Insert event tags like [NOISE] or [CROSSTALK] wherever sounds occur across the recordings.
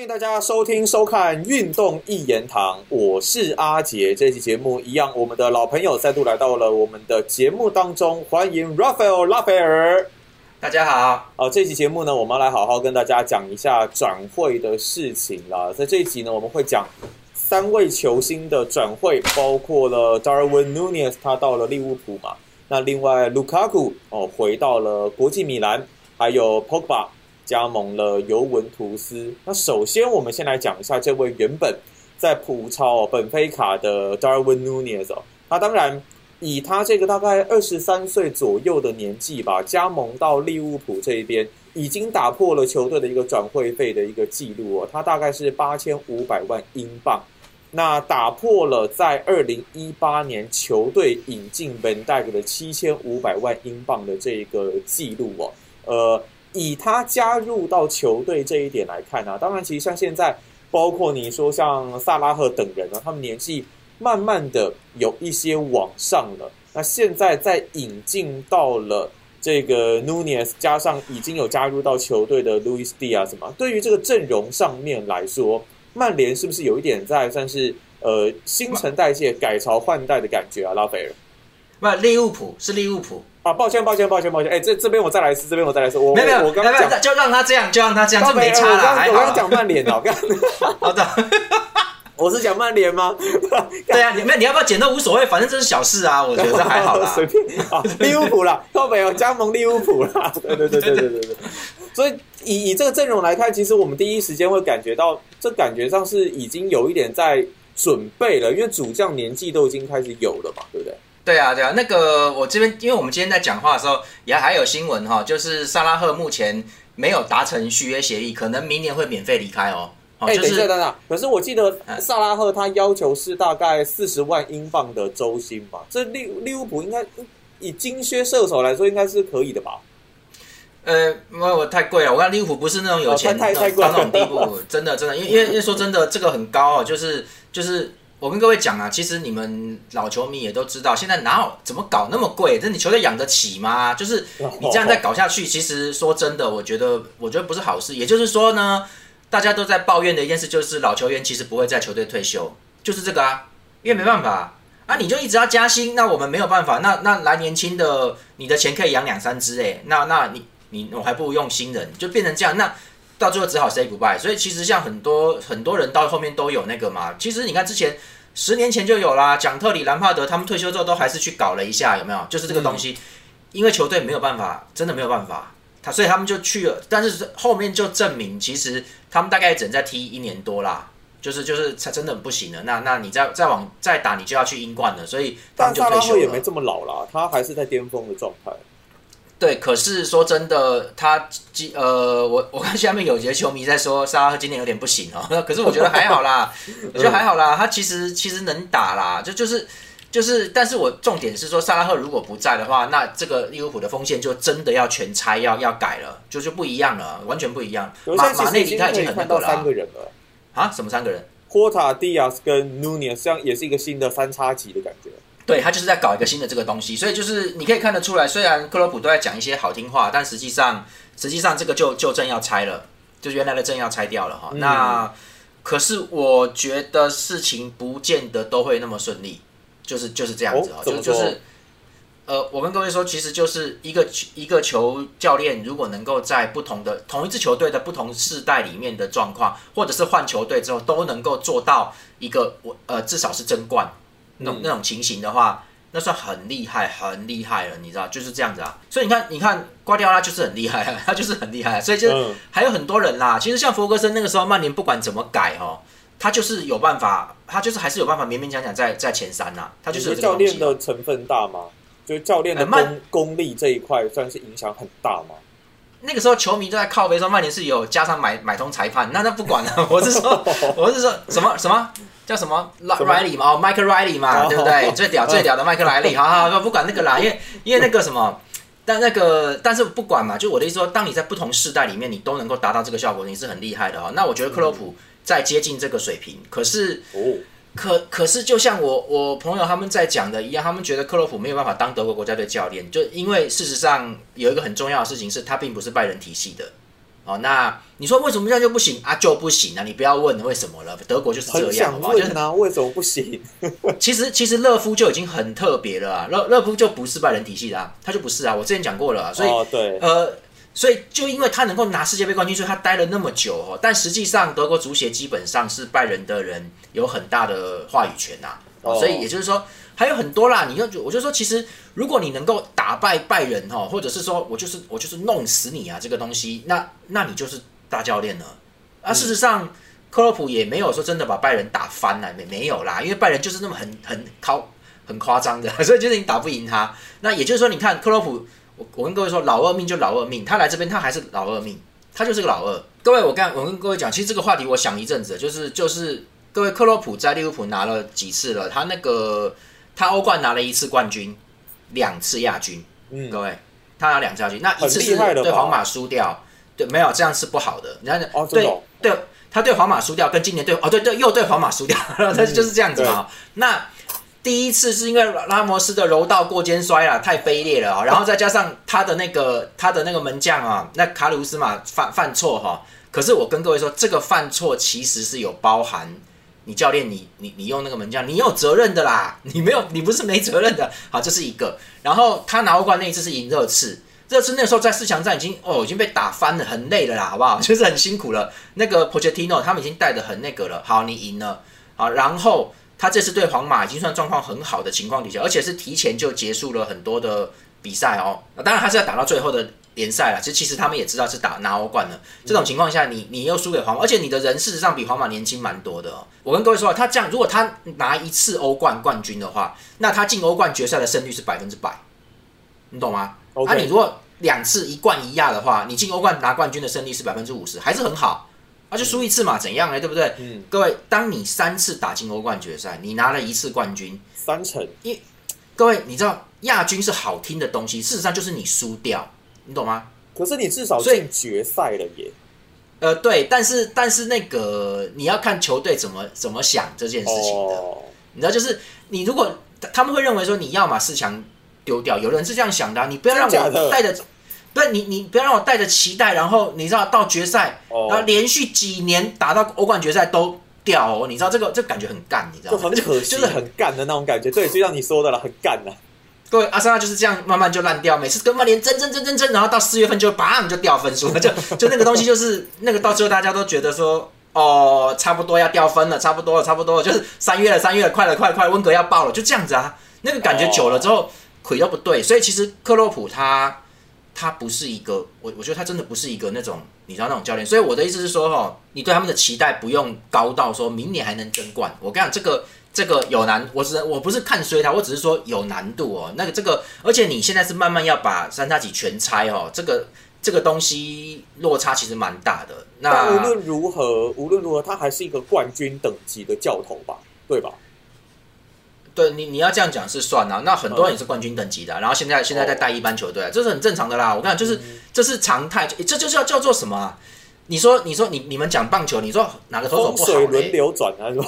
欢迎大家收听收看《运动一言堂》，我是阿杰。这期节目一样，我们的老朋友再度来到了我们的节目当中，欢迎 Raphael 拉斐尔。大家好，好，这期节目呢，我们要来好好跟大家讲一下转会的事情啦。在这一集呢，我们会讲三位球星的转会，包括了 Darwin Nunez，他到了利物浦嘛。那另外 Lukaku 哦，回到了国际米兰，还有 Pogba。加盟了尤文图斯。那首先，我们先来讲一下这位原本在葡超本菲卡的 Darwin Nunez。那当然以他这个大概二十三岁左右的年纪吧，加盟到利物浦这一边，已经打破了球队的一个转会费的一个记录哦。他大概是八千五百万英镑，那打破了在二零一八年球队引进 Van Dijk 的七千五百万英镑的这个记录哦。呃。以他加入到球队这一点来看呢，当然，其实像现在，包括你说像萨拉赫等人呢，他们年纪慢慢的有一些往上了。那现在在引进到了这个 Nunez，加上已经有加入到球队的 Luis Diaz 么，对于这个阵容上面来说，曼联是不是有一点在算是呃新陈代谢、改朝换代的感觉啊？拉斐尔，不，利物浦是利物浦。啊，抱歉，抱歉，抱歉，抱歉。哎，这这边我再来一次，这边我再来一次。我没有，我刚刚讲，就让他这样，就让他这样，这没差了。还我刚刚讲曼联哦，[LAUGHS] 刚好的，[LAUGHS] 我是讲曼联吗？[LAUGHS] 对啊，你们你要不要剪都无所谓，反正这是小事啊，我觉得还好啦。随便啊，利物浦啦，后面有加盟利物浦啦。对对对对对对对。所以以以这个阵容来看，其实我们第一时间会感觉到，这感觉上是已经有一点在准备了，因为主将年纪都已经开始有了嘛，对不对？对啊，对啊，那个我这边，因为我们今天在讲话的时候，也还有新闻哈，就是萨拉赫目前没有达成续约协议，可能明年会免费离开哦。哎，等一下，等等，可是我记得萨拉赫他要求是大概四十万英镑的周薪吧？这利利物浦应该以金靴射手来说，应该是可以的吧？呃，因为我太贵了，我看利物浦不是那种有钱太太贵到那种地步，真的真的，因为因为因为说真的，这个很高哦，就是就是。我跟各位讲啊，其实你们老球迷也都知道，现在哪有怎么搞那么贵？这你球队养得起吗？就是你这样再搞下去，其实说真的，我觉得我觉得不是好事。也就是说呢，大家都在抱怨的一件事，就是老球员其实不会在球队退休，就是这个啊，因为没办法啊，你就一直要加薪，那我们没有办法，那那来年轻的，你的钱可以养两三只哎，那那你你我还不如用新人，就变成这样那。到最后只好 say goodbye，所以其实像很多很多人到后面都有那个嘛。其实你看之前十年前就有啦，蒋特里、兰帕德他们退休之后都还是去搞了一下，有没有？就是这个东西，因为球队没有办法，真的没有办法，他所以他们就去了。但是后面就证明，其实他们大概只能再踢一年多啦，就是就是才真的不行了。那那你再再往再打，你就要去英冠了。所以他们就退休了。也没这么老啦，他还是在巅峰的状态。对，可是说真的，他今呃，我我看下面有些球迷在说沙拉赫今年有点不行哦。[LAUGHS] 可是我觉得还好啦，我觉得还好啦，他其实其实能打啦，就就是就是，但是我重点是说，沙拉赫如果不在的话，那这个利物浦的锋线就真的要全拆，要要改了，就就不一样了，完全不一样。马马内里他已经很看到三个人了啊？什么三个人？霍塔、蒂亚斯跟努涅，这样也是一个新的三叉戟的感觉。对他就是在搞一个新的这个东西，所以就是你可以看得出来，虽然克洛普都在讲一些好听话，但实际上实际上这个就就正要拆了，就原来的正要拆掉了哈。那可是我觉得事情不见得都会那么顺利，就是就是这样子啊，就就是呃，我跟各位说，其实就是一个一个球教练如果能够在不同的同一支球队的不同世代里面的状况，或者是换球队之后都能够做到一个我呃至少是争冠。那种那种情形的话，那算很厉害，很厉害了，你知道，就是这样子啊。所以你看，你看瓜迪奥拉就是很厉害，[LAUGHS] 他就是很厉害。所以就还有很多人啦。其实像弗格森那个时候，曼联不管怎么改哦，他就是有办法，他就是还是有办法勉勉强强在在前三呐。他就是教练的成分大吗？就是教练的功功力这一块算是影响很大吗？那个时候球迷都在靠背说曼联是有加上买买通裁判，那那不管了。[LAUGHS] 我是说，[LAUGHS] 我是说什么什么。叫什么？Riley 嘛，哦，Michael Riley 嘛，对不对？[LAUGHS] 最屌最屌的麦克莱利，好好不管那个啦，因为因为那个什么，但那个但是不管嘛，就我的意思说，当你在不同世代里面，你都能够达到这个效果，你是很厉害的哦。那我觉得克洛普在接近这个水平，可是可可是就像我我朋友他们在讲的一样，他们觉得克洛普没有办法当德国国家队教练，就因为事实上有一个很重要的事情是，他并不是拜仁体系的。哦，那你说为什么这样就不行啊？就不行啊！你不要问为什么了，德国就是这样，很想好不好？就是问啊，为什么不行？[LAUGHS] 其实其实勒夫就已经很特别了啊，勒勒夫就不是拜仁体系的啊，他就不是啊，我之前讲过了啊、所以、哦，对，呃，所以就因为他能够拿世界杯冠军，所以他待了那么久哦。但实际上，德国足协基本上是拜仁的人有很大的话语权呐、哦哦所以也就是说还有很多啦。你就我就说，其实如果你能够打败拜仁哈，或者是说我就是我就是弄死你啊，这个东西，那那你就是大教练了。啊，事实上。克洛普也没有说真的把拜仁打翻了，没没有啦，因为拜仁就是那么很很靠很夸张的，[LAUGHS] 所以就是你打不赢他。那也就是说，你看克洛普，我我跟各位说，老二命就老二命，他来这边他还是老二命，他就是个老二。各位，我刚我跟各位讲，其实这个话题我想一阵子，就是就是各位克洛普在利物浦拿了几次了，他那个他欧冠拿了一次冠军，两次亚军，嗯，各位他拿两次亚军，那一次很是对皇马输掉，对，没有这样是不好的，你看哦，对对，他对皇马输掉，跟今年对哦对对又对皇马输掉，他 [LAUGHS] 就是这样子嘛。那第一次是因为拉摩斯的柔道过肩摔啊，太卑劣了啊、然后再加上他的那个他的那个门将啊，那卡鲁斯嘛犯犯错哈、可是我跟各位说，这个犯错其实是有包含。你教练你，你你用那个门将，你有责任的啦，你没有，你不是没责任的。好，这是一个。然后他拿欧冠那一次是赢热刺，热刺那时候在四强战已经哦已经被打翻了，很累了啦，好不好？就是很辛苦了。那个 Pochettino 他们已经带的很那个了。好，你赢了，好，然后他这次对皇马已经算状况很好的情况底下，而且是提前就结束了很多的比赛哦。那当然他是要打到最后的联赛了，其实其实他们也知道是打拿欧冠了。这种情况下，你你又输给皇马，而且你的人事实上比皇马年轻蛮多的哦。我跟各位说啊，他这样如果他拿一次欧冠冠军的话，那他进欧冠决赛的胜率是百分之百，你懂吗啊，你如果两次一冠一亚的话，你进欧冠拿冠军的胜率是百分之五十，还是很好。啊，就输一次嘛，怎样呢？对不对？嗯，各位，当你三次打进欧冠决赛，你拿了一次冠军，三成，各位，你知道亚军是好听的东西，事实上就是你输掉，你懂吗？可是你至少进决赛了耶。呃，对，但是但是那个你要看球队怎么怎么想这件事情的，哦，你知道，就是你如果他们会认为说你要嘛四强丢掉，有人是这样想的啊、你不要让我带着，不是你你不要让我带着期待，然后你知道到决赛，哦然后连续几年打到欧冠决赛都掉哦，你知道这个这个感觉很干，你知道吗？就很可惜，就是很干的那种感觉。[LAUGHS] 对，就像你说的了，很干的。各位，阿森纳就是这样慢慢就烂掉，每次跟曼联争争争争争，然后到四月份就砰就掉分数了，就 [LAUGHS] 就那个东西就是那个到最后大家都觉得说。哦，差不多要掉分了，差不多了，差不多了，就是三月了，三月了，快了，快了，快了，温格要爆了，就这样子啊。那个感觉久了之后，腿都不对，所以其实克洛普他他不是一个，我我觉得他真的不是一个那种你知道那种教练。所以我的意思是说，哈，你对他们的期待不用高到说明年还能争冠。我跟你讲，这个这个有难，我只我不是看衰他，我只是说有难度哦。那个这个，而且你现在是慢慢要把三叉戟全拆哦，这个这个东西落差其实蛮大的。那无论如何，无论如何，他还是一个冠军等级的教头吧，对吧？对你你要这样讲是算啊，那很多人也是冠军等级的啊、然后现在现在在带一般球队啊，这是很正常的啦。我跟你讲，就是这是常态，这就是要叫做什么啊？你说你说你你们讲棒球，你说哪个投手不好水轮？流转啊，是吧？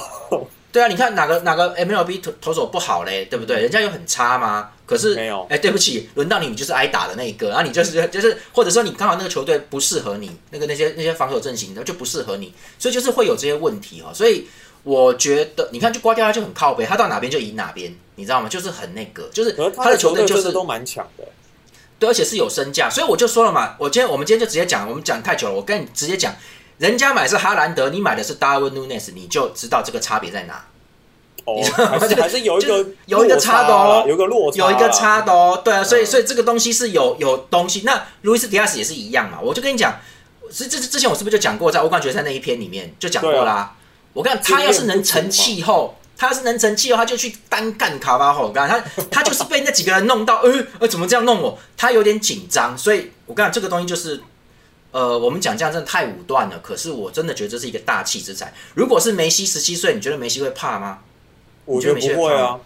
对啊，你看哪个哪个 MLB 投投手不好嘞，对不对？人家有很差吗？可是没有哎，对不起，轮到你，你就是挨打的那一个，然后你就是就是，或者说你刚好那个球队不适合你，那个那些那些防守阵型的就不适合你，所以就是会有这些问题哦。所以我觉得，你看就刮掉他就很靠北，他到哪边就赢哪边，你知道吗？就是很那个，就是他他的球球队就是都蛮强的。对，而且是有身价，所以我就说了嘛，我今天我们今天就直接讲，我们讲太久了，我跟你直接讲，人家买是哈兰德，你买的是 Darwin Nunes，你就知道这个差别在哪。哦还是还是有一就个是有一个落差的哦有一个落差，有一个差的哦，对啊，所以嗯所以这个东西是有有东西。那路易斯迪亚斯也是一样嘛，我就跟你讲，之之之前我是不是就讲过，在欧冠决赛那一篇里面就讲过啦、啊我看他要是能成气候，他要是能成气候，他就去单干卡巴赫，我跟他他就是被那几个人弄到，呃呃，怎么这样弄我？他有点紧张，所以我跟你讲这个东西就是。呃，我们讲这样真的太武断了，可是我真的觉得这是一个大气之才。如果是梅西十七岁，你觉得梅西会怕吗？我觉得不会啊。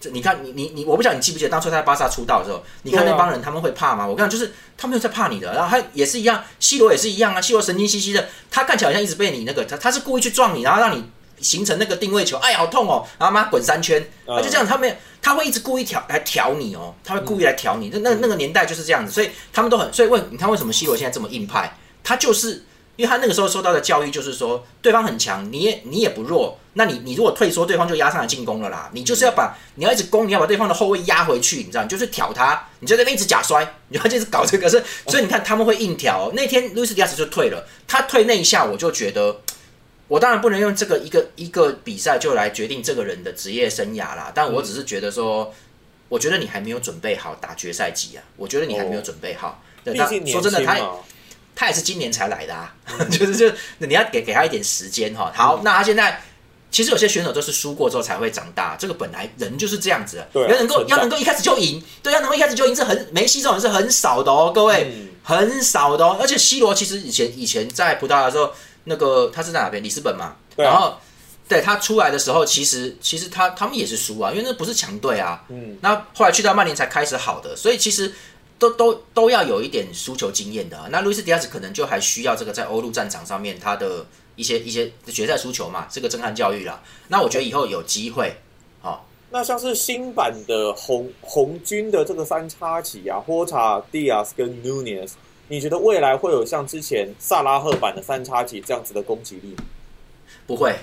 这你看你你你，我不晓得你记不记得当初他在巴萨出道的时候，你看那帮人他们会怕吗？我跟你讲，就是他们有在怕你的，然后他也是一样，C 罗也是一样啊，C 罗神经兮兮的，他看起来好像一直被你那个，他他是故意去撞你，然后让你形成那个定位球，哎，好痛哦，然后妈滚三圈，嗯。他就这样，他没有，他会一直故意调来调你哦，他会故意来调你，那那那个年代就是这样子，所以他们都很，所以问你看为什么 C 罗现在这么硬派，他就是因为他那个时候受到的教育就是说，对方很强，你也你也不弱，那你你如果退缩，对方就压上来进攻了啦。你就是要把你要一直攻，你要把对方的后卫压回去，你知道，你就是挑他，你就在那边一直假摔，你就一直搞这个，是所以你看他们会硬挑。那天路易斯迪亚斯就退了，他退那一下，我就觉得。我当然不能用这个一个一个比赛就来决定这个人的职业生涯啦，但我只是觉得说，我觉得你还没有准备好打决赛级啊，我觉得你还没有准备好。毕竟说真的，他他也是今年才来的啊，[LAUGHS] 就是就你要给给他一点时间哈。好，那他现在其实有些选手都是输过之后才会长大，这个本来人就是这样子，要能够要能够一开始就赢，对，要能够一开始就赢是很梅西这种人是很少的哦，各位很少的哦，而且 C 罗其实以前以前在葡萄牙的时候。那个他是在哪边？里斯本嘛。然后，对他出来的时候，其实其实他他们也是输啊，因为那不是强队啊。嗯。那后来去到曼联才开始好的，所以其实都都都要有一点输球经验的。那路易斯迪亚斯可能就还需要这个在欧陆战场上面他的一些一些决赛输球嘛，这个震撼教育啦。那我觉得以后有机会，好。那像是新版的红红军的这个三叉戟啊，霍查、迪亚斯跟 Nunez。你觉得未来会有像之前萨拉赫版的三叉戟这样子的攻击力吗？不会，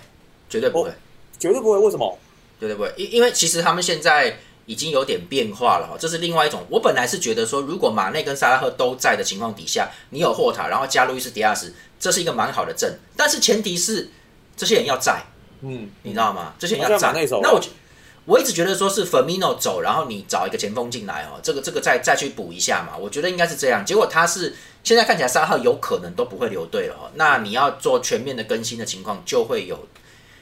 绝对不会，绝对不会。为什么？绝对不会，因因为其实他们现在已经有点变化了哈。这是另外一种。我本来是觉得说，如果马内跟萨拉赫都在的情况底下，你有霍塔，然后加路易斯迪亚斯，这是一个蛮好的阵。但是前提是这些人要在，嗯，你知道吗？这些人要在。那我。我一直觉得说是 Firmino 走，然后你找一个前锋进来哦，这个这个再再去补一下嘛，我觉得应该是这样。结果他是现在看起来沙赫有可能都不会留队了哦，那你要做全面的更新的情况就会有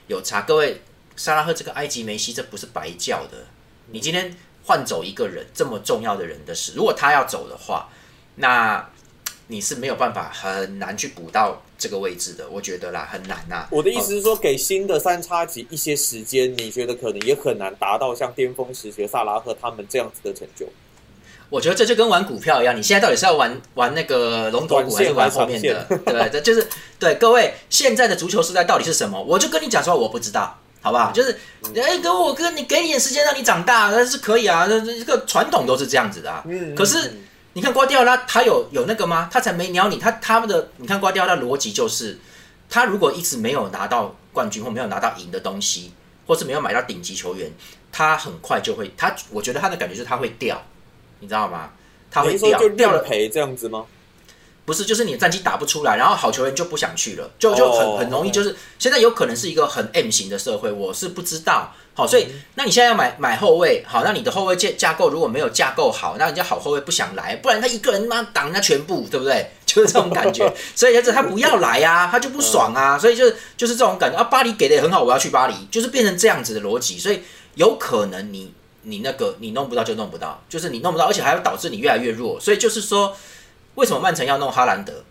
有差。各位，萨拉赫这个埃及梅西这不是白叫的，你今天换走一个人这么重要的人的事，如果他要走的话，那。你是没有办法很难去补到这个位置的，我觉得啦，很难呐。我的意思是说，给新的三叉戟一些时间，你觉得可能也很难达到像巅峰时期萨拉赫他们这样子的成就。我觉得这就跟玩股票一样，你现在到底是要玩玩那个龙头股还是玩后面的？对，这就是对各位现在的足球时代到底是什么？我就跟你讲说，我不知道，好不好？就是哎，哥，我哥，你给你点时间让你长大，那是可以啊。这这个传统都是这样子的，嗯，可是。你看瓜迪奥拉，他有有那个吗？他才没鸟你。他他们的，你看瓜迪奥拉逻辑就是，他如果一直没有拿到冠军或没有拿到赢的东西，或是没有买到顶级球员，他很快就会，他我觉得他的感觉就是他会掉，你知道吗？他会掉，掉了赔这样子吗？不是，就是你的战绩打不出来，然后好球员就不想去了，就就很很容易，就是现在有可能是一个很 M 型的社会，我是不知道。好，所以那你现在要买买后卫，好，那你的后卫架架构如果没有架构好，那人家好后卫不想来，不然他一个人妈挡人家全部，对不对？[LAUGHS] 就是这种感觉，所以就是他不要来啊，他就不爽啊，所以就是就是这种感觉啊。巴黎给的也很好，我要去巴黎，就是变成这样子的逻辑，所以有可能你你那个你弄不到就弄不到，就是你弄不到，而且还会导致你越来越弱。所以就是说，为什么曼城要弄哈兰德？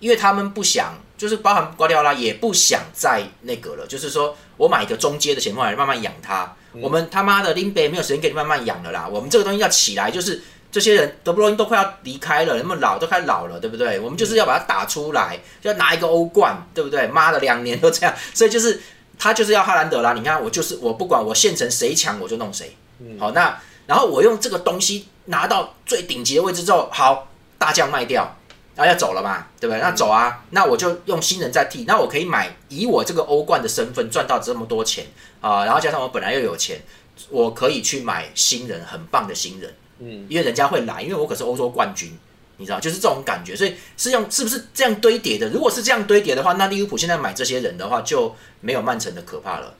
因为他们不想。就是包含瓜迪奥拉也不想再那个了，就是说我买一个中阶的前锋来慢慢养他。我们他妈的林北没有时间给你慢慢养了啦。我们这个东西要起来，就是这些人德布罗因都快要离开了，那么老都快老了，对不对？我们就是要把它打出来，要拿一个欧冠，对不对？妈的，两年都这样，[LAUGHS] 所以就是他就是要哈兰德啦。你看我就是我不管我现成谁强我就弄谁。好，那然后我用这个东西拿到最顶级的位置之后，好大将卖掉。然后要走了嘛，对不对？那走啊，那我就用新人再替，那我可以买，以我这个欧冠的身份赚到这么多钱啊，然后加上我本来又有钱，我可以去买新人，很棒的新人，嗯，因为人家会来，因为我可是欧洲冠军，你知道，就是这种感觉，所以是用是不是这样堆叠的？如果是这样堆叠的话，那利物浦现在买这些人的话就没有曼城的可怕了，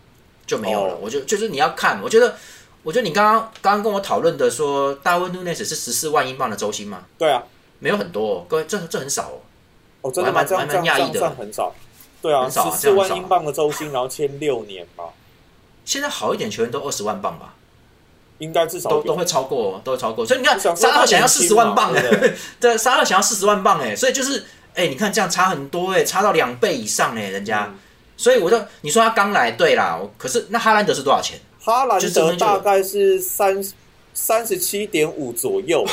就没有了。我就就是你要看，我觉得，我觉得你刚刚刚刚跟我讨论的说，大卫·努内斯是十四万英镑的周薪吗？对啊。没有很多，各位，这这很少哦。哦，真的蛮蛮蛮讶异的，很少。对啊，十四万英镑的周薪，然后签六年嘛。现在好一点球员都二十万镑吧？应该至少都都会超过，都会超过。所以你看，沙特想要四十万镑哎，[LAUGHS] 对，沙特想要四十万镑哎，所以就是哎，你看这样差很多哎，差到两倍以上哎，人家。所以我就你说他刚来，对啦，可是那哈兰德是多少钱？哈兰德大概是三三十七点五左右。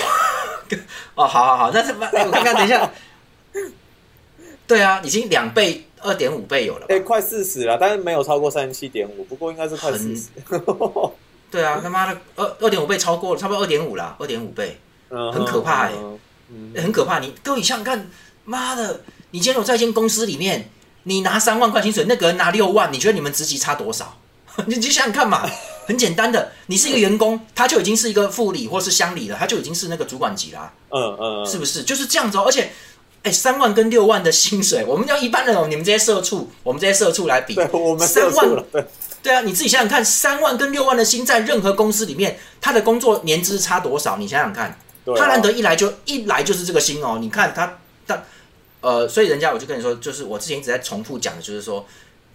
[LAUGHS] 哦，好好好，那是我看看，等一下，[LAUGHS] 对啊，已经两倍、二点五倍有了，哎，快四十了，但是没有超过三十七点五，不过应该是快四十。[LAUGHS] 对啊，他妈的，二二点五倍超过了，差不多二点五了，二点五倍，很可怕哎，很可怕。你各位想想看，妈的，你今天有在一间公司里面，你拿三万块薪水，那个人拿六万，你觉得你们职级差多少？你就想想看嘛，很简单的，你是一个员工，他就已经是一个副理或是乡里了，他就已经是那个主管级啦，嗯嗯，是不是？就是这样子哦。而且，哎，三万跟六万的薪水，我们要一般人哦，你们这些社畜，我们这些社畜来比，我们三万，对。对啊，你自己想想看，三万跟六万的薪，在任何公司里面，他的工作年资差多少？你想想看，他难得一来就一来就是这个薪哦。你看他他呃，所以人家我就跟你说，就是我之前一直在重复讲的，就是说，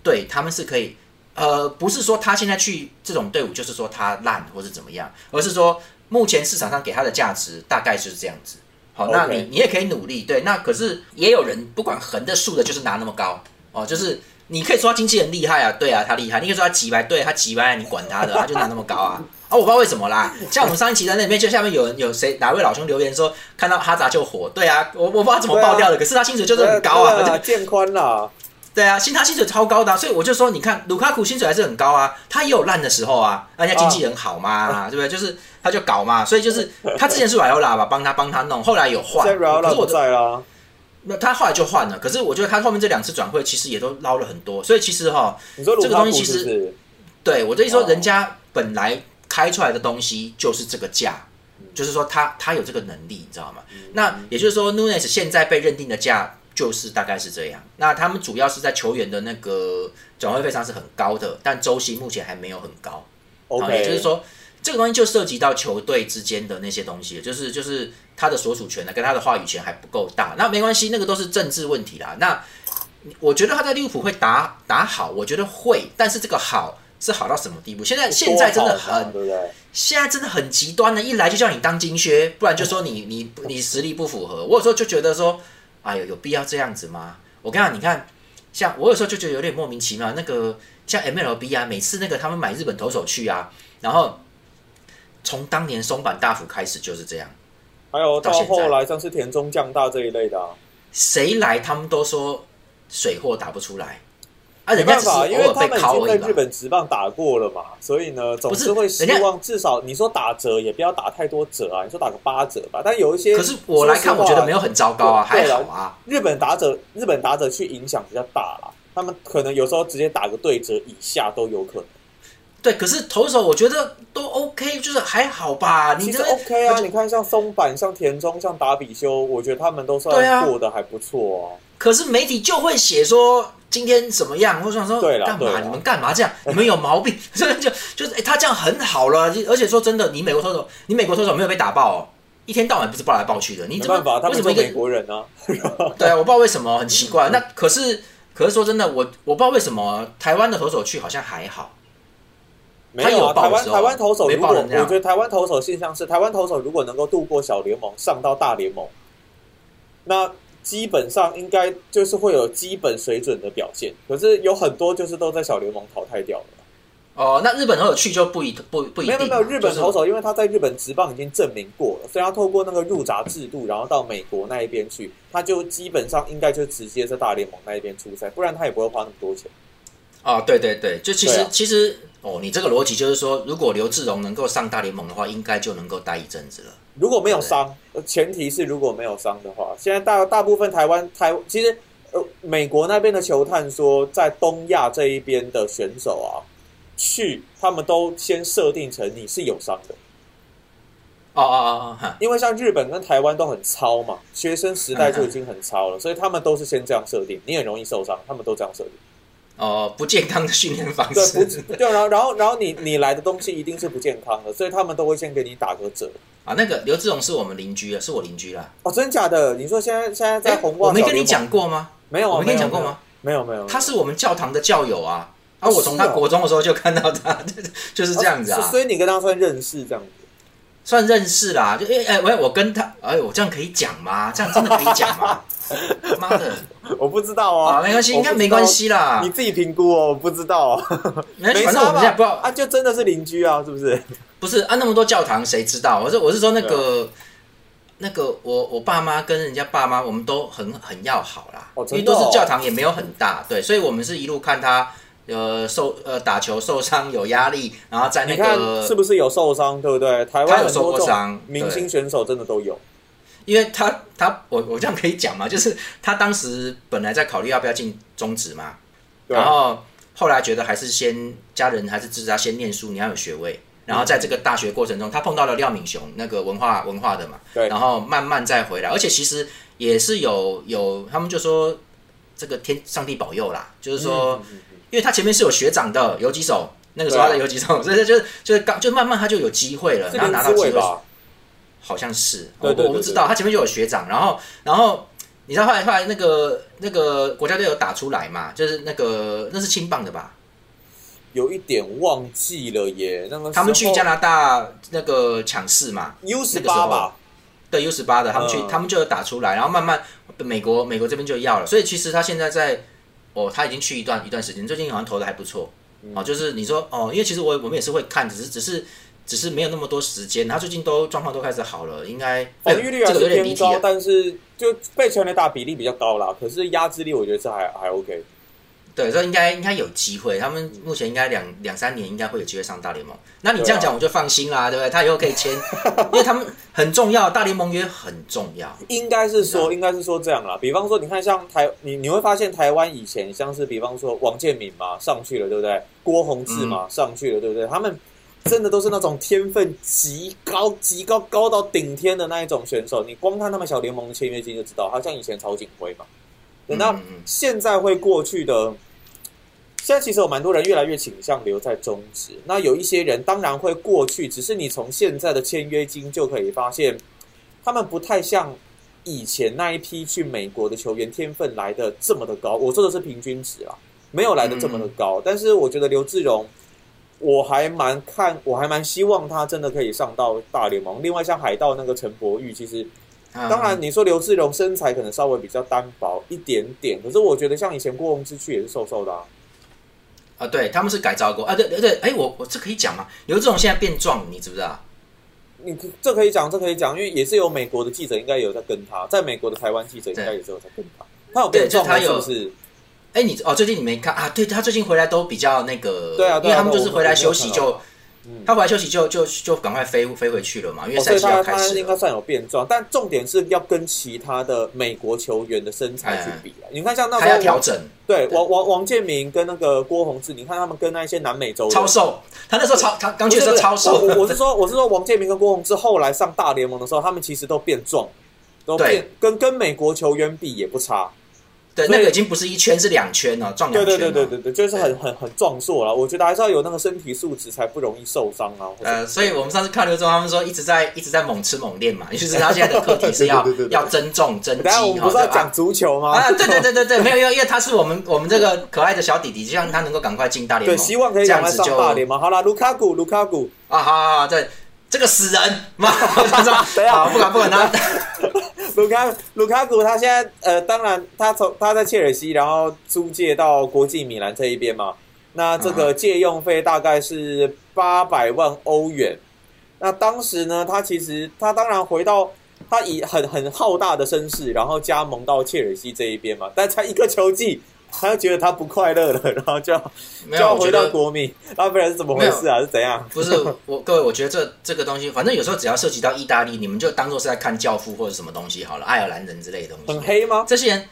对他们是可以呃，不是说他现在去这种队伍就是说他烂或是怎么样，而是说目前市场上给他的价值大概就是这样子。好，那你你也可以努力，对，那可是也有人不管横的竖的，就是拿那么高哦，就是。你可以说他经纪人厉害啊，对啊，他厉害。你可以说他几百，对他几百，你管他的，他就拿那么高啊。啊，[LAUGHS] 我不知道为什么啦。像我们上一期在那边，就下面有人有谁哪位老兄留言说看到哈扎就火，对啊，我我不知道怎么爆掉的，可是他薪水就是很高啊，[LAUGHS] 健宽啦。对啊，薪他薪水超高的，所以我就说，你看卢卡库薪水还是很高啊，他也有烂的时候啊，人家经纪人好嘛，对不对？就是他就搞嘛，所以就是他之前是 Raiola 吧，帮他帮他弄，后来有换，可是我在啦。那他后来就换了，可是我觉得他后面这两次转会其实也都捞了很多，所以其实哈，你说这个东西其实，对我的意思说，人家本来开出来的东西就是这个价，就是说他他有这个能力，你知道吗？那也就是说，Nunes 现在被认定的价就是大概是这样。那他们主要是在球员的那个转会费上是很高的，但周薪目前还没有很高。OK，也就是说。这个东西就涉及到球队之间的那些东西，就是就是他的所属权呢，跟他的话语权还不够大。那没关系，那个都是政治问题啦。那我觉得他在利物浦会打打好，我觉得会，但是这个好是好到什么地步？现在现在真的很，现在真的很极端的，一来就叫你当金靴，不然就说你你你实力不符合。我有时候就觉得说，哎呦，有必要这样子吗？我跟你讲，你看，像我有时候就觉得有点莫名其妙。那个像 MLB 啊，每次那个他们买日本投手去啊，然后。从当年松坂大辅开始就是这样，还有到后来像是田中将大这一类的，谁来他们都说水货打不出来。啊，没办法，因为他们已经在日本直棒打过了嘛，所以呢，总是会希望至少你说打折也不要打太多折啊，你说打个八折吧。但有一些，可是我来看，我觉得没有很糟糕啊，还好啊。日本打者，日本打者去影响比较大啦，他们可能有时候直接打个对折以下都有可能。对，可是投手我觉得都 OK，就是还好吧。你这 OK 啊？你看像松坂、像田中、像达比修，我觉得他们都算过得还不错哦。可是媒体就会写说今天怎么样？我想说，干嘛？你们干嘛这样？你们有毛病？[LAUGHS] 就就就是，他这样很好了。而且说真的，你美国投手，你美国投手没有被打爆哦，一天到晚不是爆来爆去的。你没办法，为什么一个美国人呢？[LAUGHS] 对啊，我不知道为什么，很奇怪。那可是，可是说真的，我我不知道为什么台湾的投手去好像还好。没有啊，台湾台湾投手如果我觉得台湾投手现象是台湾投手如果能够度过小联盟上到大联盟，那基本上应该就是会有基本水准的表现。可是有很多就是都在小联盟淘汰掉了。哦，那日本投手去就不一不不一定。没有没有，日本投手因为他在日本职棒已经证明过了，所以他透过那个入闸制度，然后到美国那一边去，他就基本上应该就直接在大联盟那一边出赛，不然他也不会花那么多钱。哦，对对对，就其实其实哦，你这个逻辑就是说，如果刘志荣能够上大联盟的话，应该就能够待一阵子了。如果没有伤，前提是如果没有伤的话，现在大大部分台湾台其实呃美国那边的球探说，在东亚这一边的选手啊，去他们都先设定成你是有伤的。哦哦哦哦，因为像日本跟台湾都很糙嘛，学生时代就已经很糙了，所以他们都是先这样设定，你很容易受伤，他们都这样设定。哦，不健康的训练方式。对，不，对，然后，然后，然后你你来的东西一定是不健康的，所以他们都会先给你打个折。啊，那个刘志荣是我们邻居啊，是我邻居啦。哦，真假的？你说现在现在在红光，我没跟你讲过吗？没有啊，没跟你讲过吗？没有没有。他是我们教堂的教友啊，啊，我从他国中的时候就看到他，[LAUGHS] 就是这样子啊。所以你跟他算认识这样子。算认识啦，就哎哎喂，我跟他，哎，我这样可以讲吗？这样真的可以讲吗？[LAUGHS] 妈的，我不知道啊，没关系，应该没关系啦，你自己评估哦，我不知道，没反正我们现在不知道啊，就真的是邻居啊，是不是？不是啊，那么多教堂，谁知道？我是我是说那个那个，我我爸妈跟人家爸妈，我们都很很要好啦，因为都是教堂，也没有很大，对，所以我们是一路看他。呃，受呃打球受伤有压力，然后在那个是不是有受伤，对不对？台湾有受过伤，明星选手真的都有。因为他他我我这样可以讲嘛，就是他当时本来在考虑要不要进中职嘛，然后后来觉得还是先家人还是支持他先念书，你要有学位。然后在这个大学过程中，他碰到了廖敏雄那个文化文化的嘛，对然后慢慢再回来，而且其实也是有有他们就说这个天上帝保佑啦，就是说，因为他前面是有学长的游击手，那个时候他的游击手，所以他就就是刚就慢慢他就有机会了，然后拿到机会？好像是，我我不知道，他前面就有学长，然后然后你知道后来后来那个那个国家队有打出来嘛，就是那个那是青棒的吧，有一点忘记了耶，那个他们去加拿拿大那个抢四嘛，U 十八吧，对 U 十八的，他们去、嗯。他们就有打出来，然后慢慢美国美国这边就要了，所以其实他现在在哦，他已经去一段一段时间，最近好像投的还不错。嗯哦，就是你说哦，因为其实我我们也是会看，只是只是只是没有那么多时间。他最近都状况都开始好了，应该防御率还这个是偏高。但是就被全垒打比例比较高啦。可是压制力我觉得这还还 OK。对，所以应该应该有机会。他们目前应该两两三年应该会有机会上大联盟。那你这样讲我就放心啦，对不对？他以后可以签，[LAUGHS] 因为他们很重要，大联盟也很重要。应该是说，应该是说这样啦。比方说，你看像台，你你会发现台湾以前像是，比方说王建民嘛上去了，对不对？郭宏志嘛、上去了，对不对？他们真的都是那种天分极高、极高、高到顶天的那一种选手。你光看他们小联盟的签约金就知道，好像以前曹景辉嘛。对那嗯嗯嗯现在会过去的，现在其实有蛮多人越来越倾向留在中职。那有一些人当然会过去，只是你从现在的签约金就可以发现，他们不太像以前那一批去美国的球员天分来的这么的高。我说的是平均值啊，没有来的这么的高。但是我觉得刘志荣，我还蛮看，我还蛮希望他真的可以上到大联盟。另外像海盗那个陈柏宇，其实嗯当然，你说刘志荣身材可能稍微比较单薄一点点，可是我觉得像以前郭宏志去也是瘦瘦的啊。啊，对，他们是改造过啊，对对对，哎，我我这可以讲吗？刘志荣现在变壮，你知不知道？你这可以讲，这可以讲，因为也是有美国的记者应该有在跟他，在美国的台湾记者应该也是有在跟他。他有变壮了，是有不是？哎，你哦，最近你没看啊？对他最近回来都比较那个，对啊对啊因为他们就是回来休息就他回来休息就就就赶快飞飞回去了嘛，因为赛季要开始了。应该算有变壮，但重点是要跟其他的美国球员的身材去比啊。你看像那他要调整，对王王王建民跟那个郭宏志，你看他们跟那一些南美洲的超瘦，他那时候超他刚去的时候超瘦，我我我是说，我是说，王建民跟郭宏志后来上大联盟的时候，他们其实都变壮，都对。变跟跟美国球员比也不差。对，那个已经不是一圈是两圈了，撞对两圈了。对对对对对，就是很很很壮硕了。我觉得还是要有那个身体素质，才不容易受伤啊。呃，所以我们上次看刘忠，他们说一直在一直在猛吃猛练嘛，[LAUGHS] 就是他现在的课题是要对对对对要增重增肌等一下我们不是讲足球吗？啊，对对对对对，没有，因为因为他是我们我们这个可爱的小弟弟，希望他能够赶快进大联对，盟，希望可以赶快上这样子就大联盟。好了，卢卡古，卢卡古，啊，好好好，这这个死人，妈，我想说，等一下好，不管不管他，卢卡卢卡古，他现在呃，当然他从他在切尔西，然后租借到国际米兰这一边嘛。那这个借用费大概是八百万欧元。那当时呢，他其实他当然回到他以很很浩大的声势，然后加盟到切尔西这一边嘛。但才一个球季，他觉得他不快乐了，然后就要没有，就要回到国米。那不然是怎么回事啊？是怎样？不是我各位，我觉得这这个东西，反正有时候只要涉及到意大利，你们就当做是在看教父或者什么东西好了，爱尔兰人之类的东西。很黑吗？这些人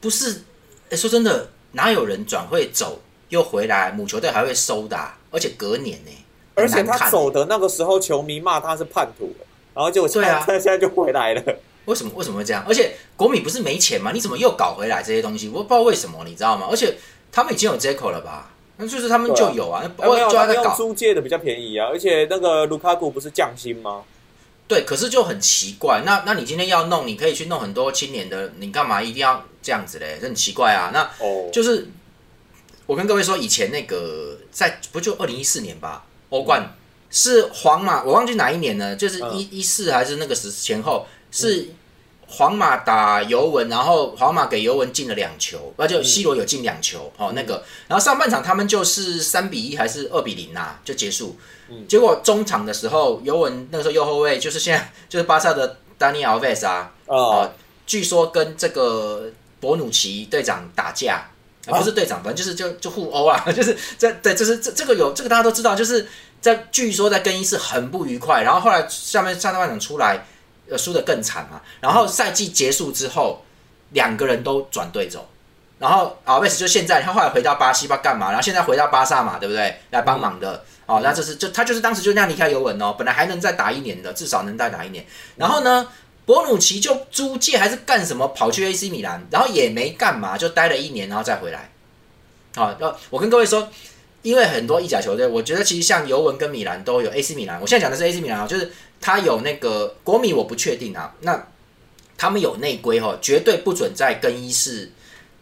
不是，诶说真的，哪有人转会走又回来，母球队还会收的啊、而且隔年呢、而且他走的那个时候，球迷骂他是叛徒，然后结果现在对啊他 [LAUGHS] 现在就回来了。为什么为什么会这样？而且国米不是没钱吗？你怎么又搞回来这些东西？我不知道为什么，你知道吗？而且他们已经有 Jaco 了吧？那就是他们就有啊，啊、没有，他们用就要在搞。租借的比较便宜啊，而且那个卢卡库不是降薪吗？对，可是就很奇怪。那那你今天要弄，你可以去弄很多青年的，你干嘛一定要这样子嘞？这很奇怪啊。那哦，就是我跟各位说，以前那个在不就二零一四年吧，欧冠是皇马，我忘记哪一年了，就是嗯一一四还是那个时前后是皇马打尤文，然后皇马给尤文进了两球，而且 C 罗有进两球哦，那个，然后上半场他们就是三比一还是二比零呐就结束，结果中场的时候尤文那个时候右后卫就是现在 [LAUGHS] 就是巴萨的丹尼尔维斯啊，哦，据说跟这个博努奇队长打架，啊、不是队长，反正就是就就互殴啊，[LAUGHS] 就是这对，就是这这个有这个大家都知道，就是在据说在更衣室很不愉快，然后后来下面下半场出来，呃输的更惨嘛。然后赛季结束之后，两个人都转队走，然后阿维斯就现在他后来回到巴西，不知道干嘛，然后现在回到巴萨嘛，对不对？来帮忙的。哦，那这是就他就是当时就那样离开尤文哦，本来还能再打一年的，至少能再打一年。然后呢，博努奇就租借还是干什么，跑去 AC 米兰，然后也没干嘛，就待了一年，然后再回来。好，那我跟各位说，因为很多意甲球队，我觉得其实像尤文跟米兰都有 AC 米兰。我现在讲的是 AC 米兰啊，就是他有那个国米，我不确定啊。那他们有内规哈，绝对不准在更衣室，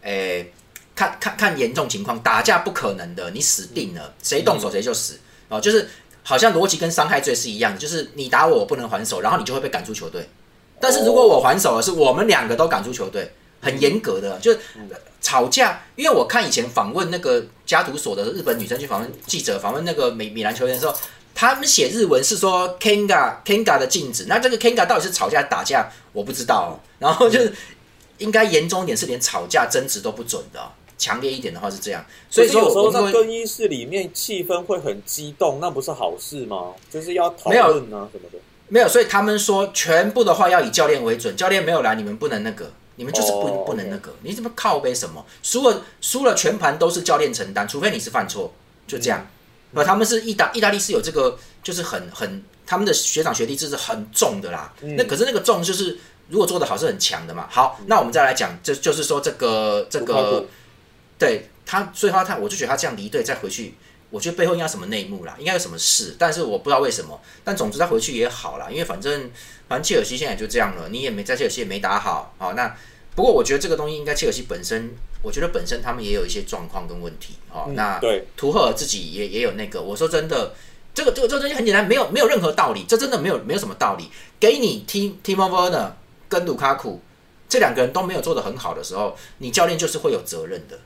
诶，看看看严重情况，打架不可能的，你死定了，谁动手谁就死。哦，就是好像逻辑跟伤害罪是一样的，就是你打我，我不能还手，然后你就会被赶出球队。但是如果我还手了，是我们两个都赶出球队，很严格的，就是吵架。因为我看以前访问那个家族所的日本女生去访问记者，访问那个美米兰球员的时候，他们写日文是说 Kenga Kenga 的禁止，那这个 Kenga 到底是吵架打架，我不知道。然后就是应该严重一点，是连吵架争执都不准的。强烈一点的话是这样，所以说有时候在更衣室里面气氛会很激动，那不是好事吗？就是要讨论啊什么的。没有，所以他们说全部的话要以教练为准，教练没有来，你们不能那个，你们就是不不能那个，你怎么靠背什么？输了输了全盘都是教练承担，除非你是犯错，就这样。那他们是意大意大利是有这个，就是很很他们的学长学弟制是很重的啦。那可是那个重就是如果做的好是很强的嘛。好，那我们再来讲，就就是说这个这个。对他，所以他他我就觉得他这样离队再回去，我觉得背后应该什么内幕啦，应该有什么事，但是我不知道为什么。但总之他回去也好啦，因为反正反正切尔西现在就这样了，你也没在切尔西也没打好好。那不过我觉得这个东西应该切尔西本身，我觉得本身他们也有一些状况跟问题哦。那对图赫尔自己也也有那个，我说真的，这个这个这个东西很简单，没有没有任何道理，这真的没有没有什么道理。给你 T Timo Werner 跟卢卡库这两个人都没有做得很好的时候，你教练就是会有责任的。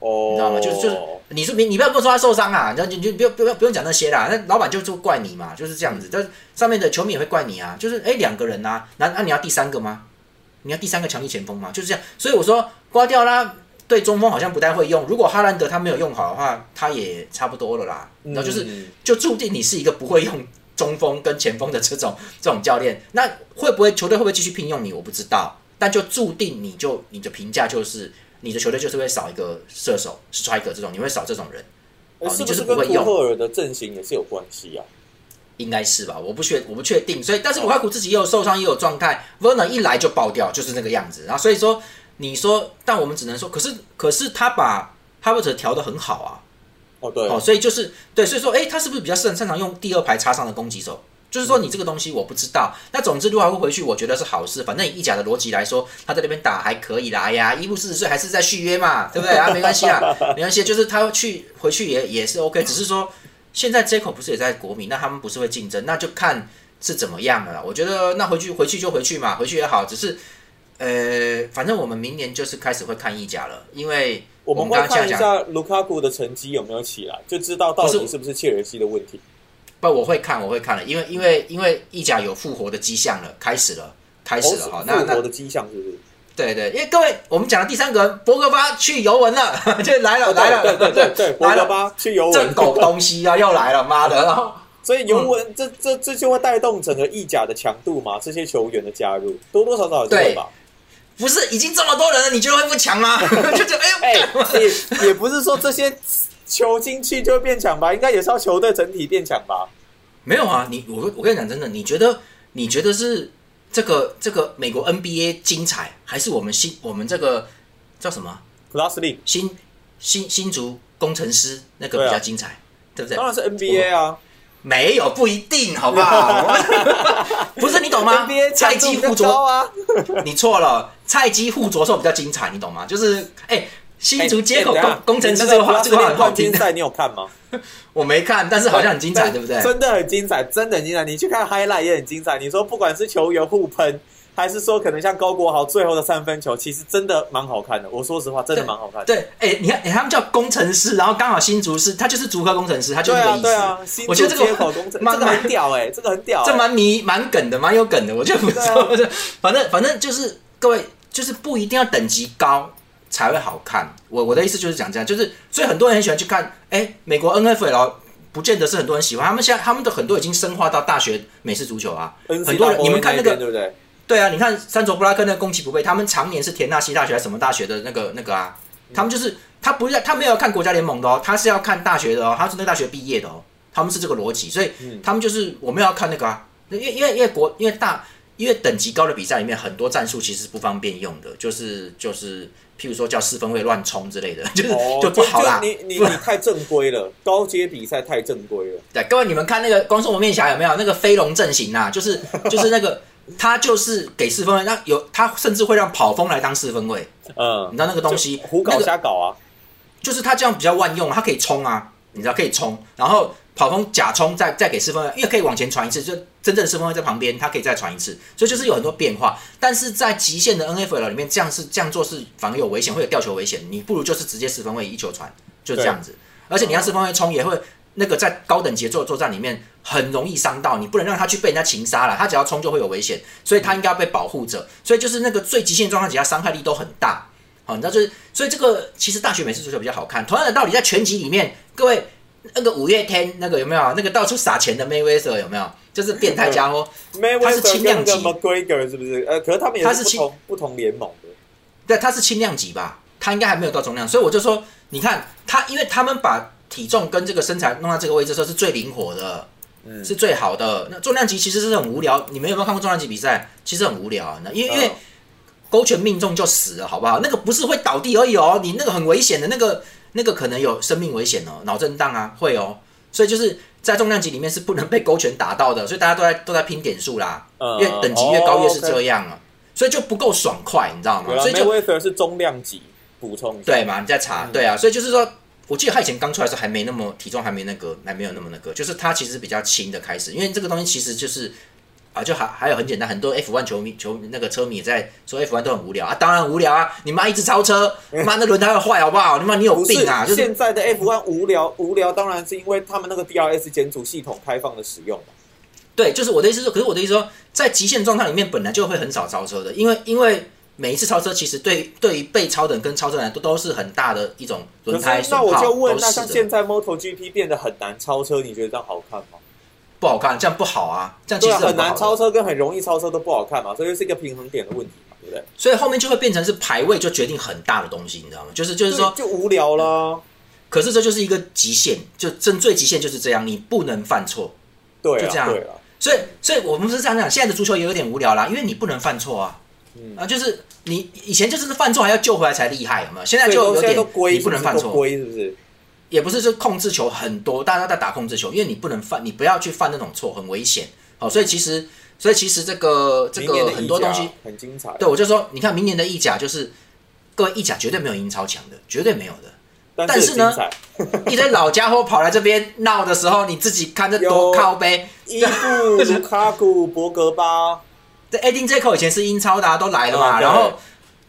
你知道吗？就是就是，你说你你不要跟我说他受伤啊，你你就不用不用不用讲那些啦。那老板就就怪你嘛，就是这样子。但上面的球迷也会怪你啊。就是哎，两个人呐，那那你要第三个吗？你要第三个强力前锋吗？就是这样。所以我说刮掉啦，对中锋好像不太会用。如果哈兰德他没有用好的话，他也差不多了啦。然后就是就注定你是一个不会用中锋跟前锋的这种 [LAUGHS] 这种教练。那会不会球队会不会继续聘用你？我不知道。但就注定你就你的评价就是。你的球队就是会少一个射手，striker 这种，你会少这种人，你就是不会用。赫尔的阵型也是有关系啊，应该是吧？我不确我不确定，所以但是卢卡库自己也有受伤，也有状态。Verner 一来就爆掉，就是那个样子。然后所以说，你说，但我们只能说，可是可是他把哈维特调的很好啊。哦，对，哦，所以就是对，所以说，哎，他是不是比较擅擅长用第二排插上的攻击手？就是说，你这个东西我不知道。那总之，卢卡库回去，我觉得是好事。反正以意甲的逻辑来说，他在那边打还可以啦。哎呀，伊布四十岁还是在续约嘛，[LAUGHS] 对不对啊？没关系啊，没关系。就是他去回去也也是 OK。只是说，现在 J 口不是也在国米，那他们不是会竞争？那就看是怎么样了。我觉得那回去回去就回去嘛，回去也好。只是呃，反正我们明年就是开始会看意甲了，因为我们会看一下卢卡库的成绩有没有起来，就知道到底是不是切尔西的问题。不，我会看，我会看了，因为因为因为意甲有复活的迹象了，开始了，开始了，哈，那复活的迹象是不是？对对，因为各位，我们讲的第三个人，博格巴去尤文了，[LAUGHS] 就来了，来了，对对对对，博格巴去尤文，这狗东西啊，又来了，妈的！然后，所以尤文这这这就会带动整个意甲的强度嘛，这些球员的加入，多多少少对吧？不是已经这么多人了，你觉得会不强吗？[LAUGHS] 就觉得哎呦，也也不是说这些。球进去就会变强吧？应该也是要球队整体变强吧？没有啊，你我我跟你讲真的，你觉得你觉得是这个这个美国 NBA 精彩，还是我们新我们这个叫什么 Plus League 新新新竹工程师那个比较精彩，对不对？当然是 NBA 啊，没有不一定，好不好？[LAUGHS] 不是你懂吗菜鸡互啄啊，[LAUGHS] 你错了，菜鸡互啄时比较精彩，你懂吗？就是哎。新竹接口工工程师这个话，这个话很好听。赛你有看吗？[LAUGHS] 我没看，但是好像很精彩，对不对？真的很精彩，真的很精彩。你去看 highlight 也很精彩。你说不管是球员互喷，还是说可能像高国豪最后的三分球，其实真的蛮好看的。我说实话，真的蛮好看。对，哎，你看，他们叫工程师，然后刚好新竹是，他就是竹科工程师，他就是这个意思。对啊，我觉得这个接口工程，这个很屌哎，这个很屌，这蛮迷蛮梗的，蛮有梗的。我就不错，反正反正就是各位，就是不一定要等级高。才会好看。我我的意思就是讲这样，就是所以很多人很喜欢去看，哎，美国 N F L 不见得是很多人喜欢。他们现在他们的很多已经深化到大学美式足球啊，很多人你们看那个对不对？对啊，你看三卓布拉克那个攻其不备，他们常年是田纳西大学还是什么大学的那个那个啊，他们就是他不是他没有看国家联盟的哦，他是要看大学的哦，他是那个大学毕业的哦，他们是这个逻辑，所以嗯他们就是我们要看那个啊，因为因为因为国因为大因为等级高的比赛里面很多战术其实是不方便用的，就是就是譬如说叫四分卫乱冲之类的，[LAUGHS] 就是、哦，就不好啦。你你你 [LAUGHS] 太正规了，高阶比赛太正规了。对，各位你们看那个光速蒙面侠有没有那个飞龙阵型啊？就是就是那个他就是给四分卫，那有他甚至会让跑锋来当四分卫，嗯你，知道那个东西胡搞瞎搞啊。就是他这样比较万用，他可以冲啊，你知道可以冲，然后跑锋假冲再再给四分卫，因为可以往前传一次，就真正四分卫在旁边，他可以再传一次，所以就是有很多变化。但是在极限的 NFL 里面，这样是这样做是反而有危险，会有吊球危险，你不如就是直接四分卫一球传，就这样子。而且你要四分卫冲也会那个在高等级的作作战里面很容易伤到，你不能让他去被人家擒杀了，他只要冲就会有危险，所以他应该要被保护着。所以就是那个最极限状况底下伤害力都很大。好，你知道就是，所以这个其实大学美式足球比较好看。同样的道理，在拳击里面，各位那个五月天那个有没有？那个到处撒钱的 Mayweather 有没有？就是变态家伙，他是轻量级跟那个 McGregor 是不是？呃，可是他们也是不他是轻同不同联盟的。对，他是轻量级吧？他应该还没有到重量，所以我就说，你看他，因为他们把体重跟这个身材弄到这个位置的时候是最灵活的，嗯是最好的。那重量级其实是很无聊，你们有没有看过重量级比赛？其实很无聊啊，那因为因为嗯勾拳命中就死了，好不好？那个不是会倒地而已哦，你那个很危险的，那个那个可能有生命危险哦，脑震荡啊会哦，所以就是在重量级里面是不能被勾拳打到的，所以大家都在都在拼点数啦，嗯越等级越高越是哦这样啊，所以就不够爽快，你知道吗？所以就，Mayweather 是中量级，补充。对嘛？你在查，对啊，所以就是说，我记得他以前刚出来的时候还没那么体重还没那个，还没有那么那个，就是他其实比较轻的开始，因为这个东西其实就是啊，就还还有很简单，很多 F1 球迷球那个车迷也在说 F1 都很无聊啊，当然无聊啊，你妈一直超车，妈那轮胎要坏好不好？你妈你有病啊？就是现在的 F1 无聊无聊，当然是因为他们那个 DRS 减阻系统开放的使用嘛。对，就是我的意思是，可是我的意思说，在极限状态里面本来就会很少超车的，因为因为每一次超车其实对对于被超的人跟超车的人都都是很大的一种轮胎那，我就问，那像现在 MotoGP 变得很难超车，你觉得这样好看吗？不好看，这样不好啊，这样其实啊，很难超车跟很容易超车都不好看嘛，所以是一个平衡点的问题嘛，对不对？所以后面就会变成是排位就决定很大的东西，你知道吗？就是就是说，就就无聊啦。可是这就是一个极限，就真最极限就是这样，你不能犯错。对啊，就这样对啊，所以，所以我们是这样讲，现在的足球也有点无聊啦，因为你不能犯错啊。嗯啊，就是你以前就是犯错还要救回来才厉害，有没有？现在就有点你不能犯都错，归是不是？也不是说控制球很多，大家在打控制球，因为你不能犯，你不要去犯那种错，很危险。好，所以其实，所以其实这个这个很多东西，很精彩，对我就说，你看明年的意甲就是各位意甲绝对没有英超强的，绝对没有的。但但是呢 [LAUGHS] 一堆老家伙跑来这边闹的时候，你自己看这多靠背。伊布、卢卡古、博格巴，这 Edin j a c o 以前是英超的、啊，都来了嘛。然后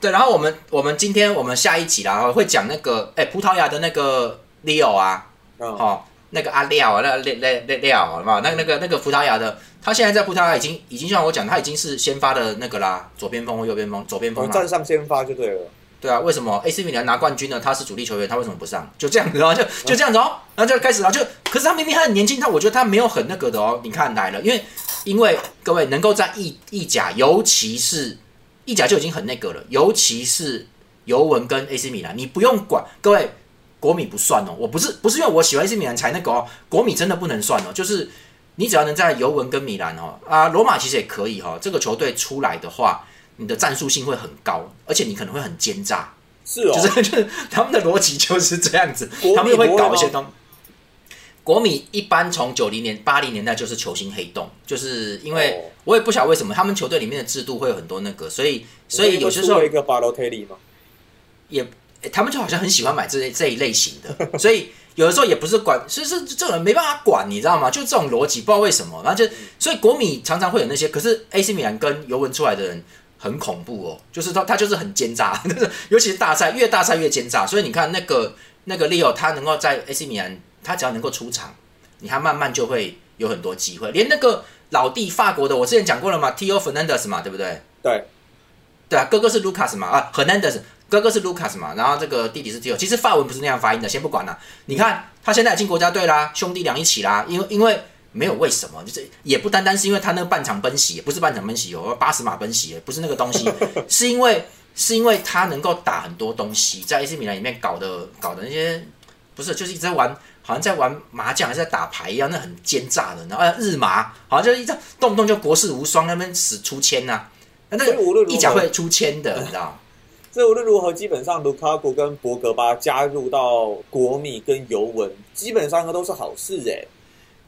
对，然后我们我们今天我们下一集啦，会讲那个哎葡萄牙的那个 Leo 啊，嗯，哦，那个阿廖啊，那个廖廖廖廖，好不好？那那个那个葡萄牙的，他现在在葡萄牙已经已经像我讲，他已经是先发的那个啦，左边锋或右边锋，左边锋啦。我站上先发就对了。对啊，为什么 AC 米兰拿冠军呢，他是主力球员，他为什么不上？就这样子哦，就就这样子哦，然后就开始了，就可是他明明他很年轻，他我觉得他没有很那个的哦。你看来了，因为因为各位能够在意意甲，尤其是意甲就已经很那个了，尤其是尤文跟 AC 米兰，你不用管各位国米不算哦，我不是不是因为我喜欢 AC 米兰才那个哦，国米真的不能算哦，就是你只要能在尤文跟米兰哦啊，罗马其实也可以哈、哦，这个球队出来的话。你的战术性会很高，而且你可能会很奸诈，是哦，就是就是他们的逻辑就是这样子，他们也会搞一些东。国米一般从九零年、八零年代就是球星黑洞，就是因为、哦。我也不晓得为什么他们球队里面的制度会有很多那个，所以所以有些时候一个巴洛特利嘛，也诶他们就好像很喜欢买这这一类型的，[LAUGHS] 所以有的时候也不是管，是是这种人没办法管，你知道吗？就这种逻辑，不知道为什么，然后就所以国米常常会有那些，可是 AC 米兰跟尤文出来的人。很恐怖哦，就是他，他就是很奸诈，[LAUGHS] 尤其是大赛，越大赛越奸诈。所以你看那个那个 Leo，他能够在 AC 米兰，他只要能够出场，你看慢慢就会有很多机会。连那个老弟法国的，我之前讲过了嘛，Tio Fernandez 嘛，对不对？对，对啊，哥哥是 Lucas 嘛，啊，Hernandez，哥哥是 Lucas 嘛，然后这个弟弟是 Theo。其实法文不是那样发音的，先不管了。你看他现在进国家队啦，兄弟俩一起啦，因为因为没有为什么，就是也不单单是因为他那个半场奔袭，不是半场奔袭哦，八十码奔袭，不是那个东西，[LAUGHS] 是因为是因为他能够打很多东西，在 AC 米兰里面搞的搞的那些，不是就是一直在玩，好像在玩麻将还是在打牌一样，那很奸诈的，然后日麻，好像就是一直动不动就国士无双那边死出千呐，那那个一脚会出千的，你知道。[LAUGHS] 这无论如何，基本上卢卡库跟博格巴加入到国米跟尤文，基本上都是好事哎。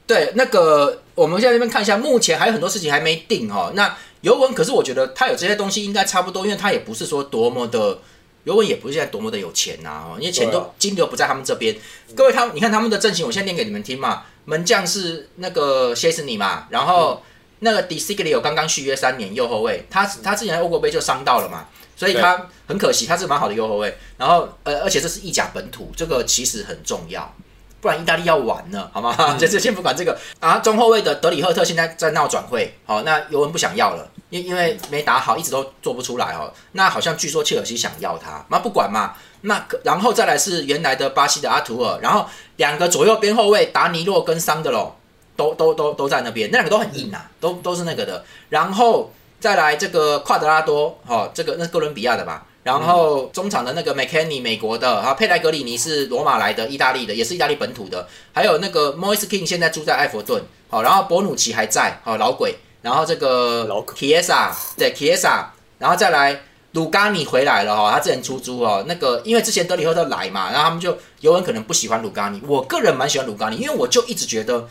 对，那个我们现在这边看一下，目前还有很多事情还没定哦。那尤文，可是我觉得他有这些东西应该差不多，因为他也不是说多么的尤文，也不是现在多么的有钱呐哦，因为钱都金流不在他们这边。各位，他你看他们的阵型，我现在念给你们听嘛。门将是那个谢斯尼嘛，然后那个迪西格里有刚刚续约三年右后卫，他他之前欧国杯就伤到了嘛。所以他很可惜，他是蛮好的右后卫。然后，呃，而且这是意甲本土，这个其实很重要，不然意大利要完了，好吗？这这 [LAUGHS] 先不管这个啊。中后卫的德里赫特现在在闹转会，好，那尤文不想要了，因因为没打好，一直都做不出来哦。那好像据说切尔西想要他，那不管嘛。那然后再来是原来的巴西的阿图尔，然后两个左右边后卫达尼洛跟桑德罗都都都都在那边，那两个都很硬啊，都都是那个的。然后。再来这个夸德拉多，哈，这个那是哥伦比亚的吧？然后中场的那个 McKenny 美国的，啊，佩莱格里尼是罗马来的，意大利的，也是意大利本土的。还有那个 Moise King 现在住在埃弗顿，好，然后博努奇还在，好老鬼。然后这个 Kiesa 对 Kiesa，然后再来鲁加尼回来了哈，他之前出租哦，那个因为之前德里赫特来嘛，然后他们就有人可能不喜欢鲁加尼，我个人蛮喜欢鲁加尼，因为我就一直觉得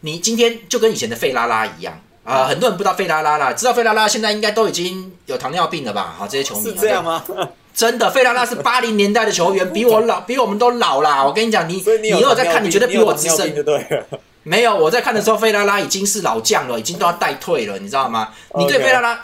你今天就跟以前的费拉拉一样。啊，很多人不知道费拉拉啦，知道费拉拉现在应该都已经有糖尿病了吧？好，这些球迷是这样吗？真的，费拉拉是八零年代的球员，[LAUGHS] 比我老，比我们都老啦。我跟你讲，你你有在看，你绝对比我资深对。没有，我在看的时候，费拉拉已经是老将了，已经都要带退了，你知道吗？你对费拉拉。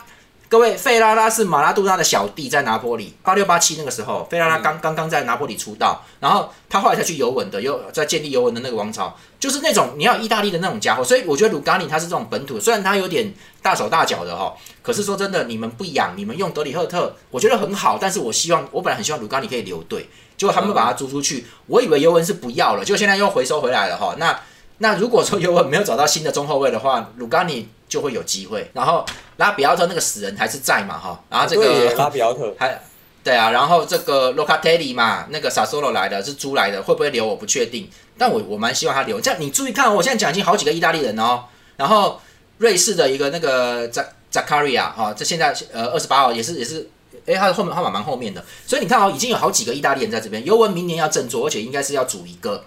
各位，费拉拉是马拉杜纳的小弟，在拿坡里八六八七那个时候，费拉拉刚刚刚在拿坡里出道，然后他后来才去尤文的，又在建立尤文的那个王朝，就是那种你要意大利的那种家伙。所以我觉得鲁加尼他是这种本土，虽然他有点大手大脚的哈，可是说真的，你们不养，你们用德里赫特，我觉得很好。但是我希望，我本来很希望鲁加尼可以留队，结果他们把他租出去，我以为尤文是不要了，结果现在又回收回来了哈。那那如果说尤文没有找到新的中后卫的话，鲁加尼。就会有机会，然后拉比奥特那个死人还是在嘛哈，然后这个拉比奥特。还对啊，然后这个洛卡特里嘛，那个萨索罗来的是租来的，会不会留我不确定，但我我蛮希望他留。这样你注意看，我现在讲已经好几个意大利人哦，然后瑞士的一个那个扎扎卡瑞亚哈，这现在呃二十八号也是也是，哎他的后面号码蛮后面的，所以你看哦，已经有好几个意大利人在这边，尤文明年要振作，而且应该是要组一个。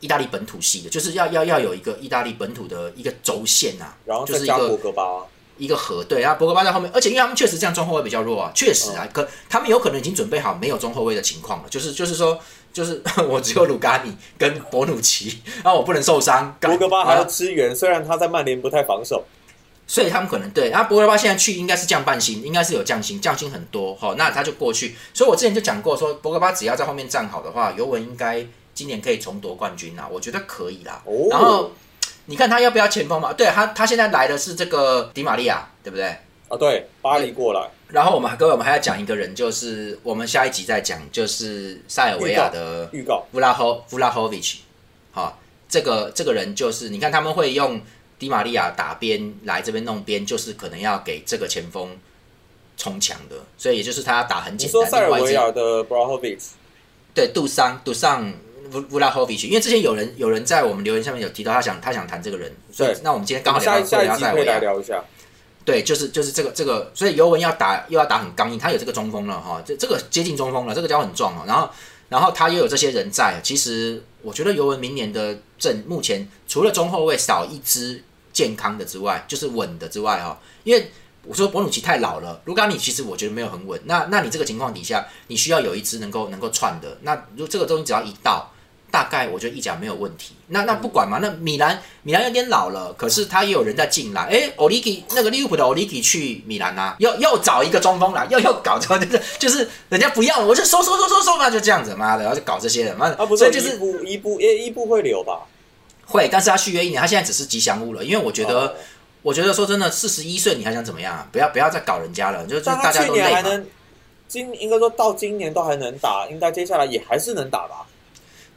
意大利本土系的，就是要要要有一个意大利本土的一个轴线呐，然后就是一个博格巴，一个核对啊，博格巴在后面，而且因为他们确实这样中后卫比较弱啊，确实啊，可他们有可能已经准备好没有中后卫的情况了，就是就是说，[LAUGHS] 就是我只有鲁加尼跟博努奇，然后我不能受伤，博格巴还要支援，虽然他在曼联不太防守，所以他们可能对，然后博格巴现在去应该是降半薪，应该是有降薪，降薪很多，好，那他就过去，所以我之前就讲过说，博格巴只要在后面站好的话，尤文应该。今年可以重夺冠军啊，我觉得可以啦。哦然后你看他要不要前锋嘛？对他，他现在来的是这个迪玛利亚，对不对？啊，对，巴黎过来。然后我们各位，我们还要讲一个人，就是我们下一集再讲，就是塞尔维亚的预告，乌拉霍弗拉霍维奇。好，这个这个人就是你看他们会用迪玛利亚打边来这边弄边，就是可能要给这个前锋冲墙的，所以也就是他要打很简单。你说塞尔维亚的布拉霍维奇？对，杜桑杜桑。乌乌拉霍维奇，因为之前有人有人在我们留言下面有提到他想他想谈这个人，所以那我们今天刚好聊下一下可以来聊一下。对，就是就是这个这个，所以尤文要打又要打很刚硬，他有这个中锋了哈，这这个接近中锋了，这个脚很壮哦。然后然后他又有这些人在，其实我觉得尤文明年的阵目前除了中后卫少一支健康的之外，就是稳的之外哈，因为我说博努奇太老了，卢卡尼其实我觉得没有很稳。那那你这个情况底下，你需要有一支能够能够串的，那如果这个东西只要一到。大概我觉得意甲没有问题，那那不管嘛，那米兰米兰有点老了，可是他也有人在进来，哎，奥利给那个利物浦的奥利给去米兰啊，又又找一个中锋来，[LAUGHS] 又又搞这个，就是人家不要，我就收收收收收嘛，就这样子，妈的，然后就搞这些人，妈的，所以就是一部一一部会留吧，会，但是他续约一年，他现在只是吉祥物了，因为我觉得，我觉得说真的，四十一岁你还想怎么样？不要不要再搞人家了，就是大家都累嘛。今应该说到今年都还能打，应该接下来也还是能打吧？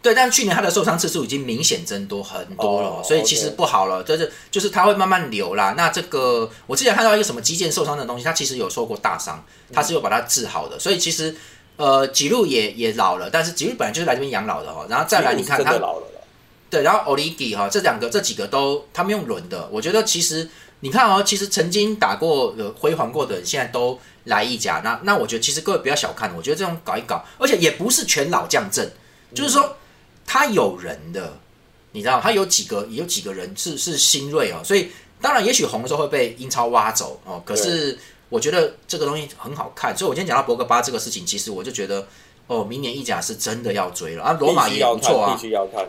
对，但是去年他的受伤次数已经明显增多很多了，哦所以其实不好了。就是就是他会慢慢流啦。那这个我之前看到一个什么肌腱受伤的东西，他其实有受过大伤，他是有把它治好的。所以其实呃，吉路也也老了，但是吉路本来就是来这边养老的哦。然后再来你看他。对，然后 i g i 哈这两个这几个都他们用轮的，我觉得其实你看哦，其实曾经打过呃辉煌过的人，现在都来一甲。那那我觉得其实各位不要小看，我觉得这种搞一搞，而且也不是全老将阵，就是说他有人的，你知道他有几个有几个人是是新锐哦，所以当然也许红的时候会被英超挖走哦，可是我觉得这个东西很好看，所以我今天讲到博格巴这个事情，其实我就觉得哦，明年意甲是真的要追了啊，罗马也不错啊，，必须要看。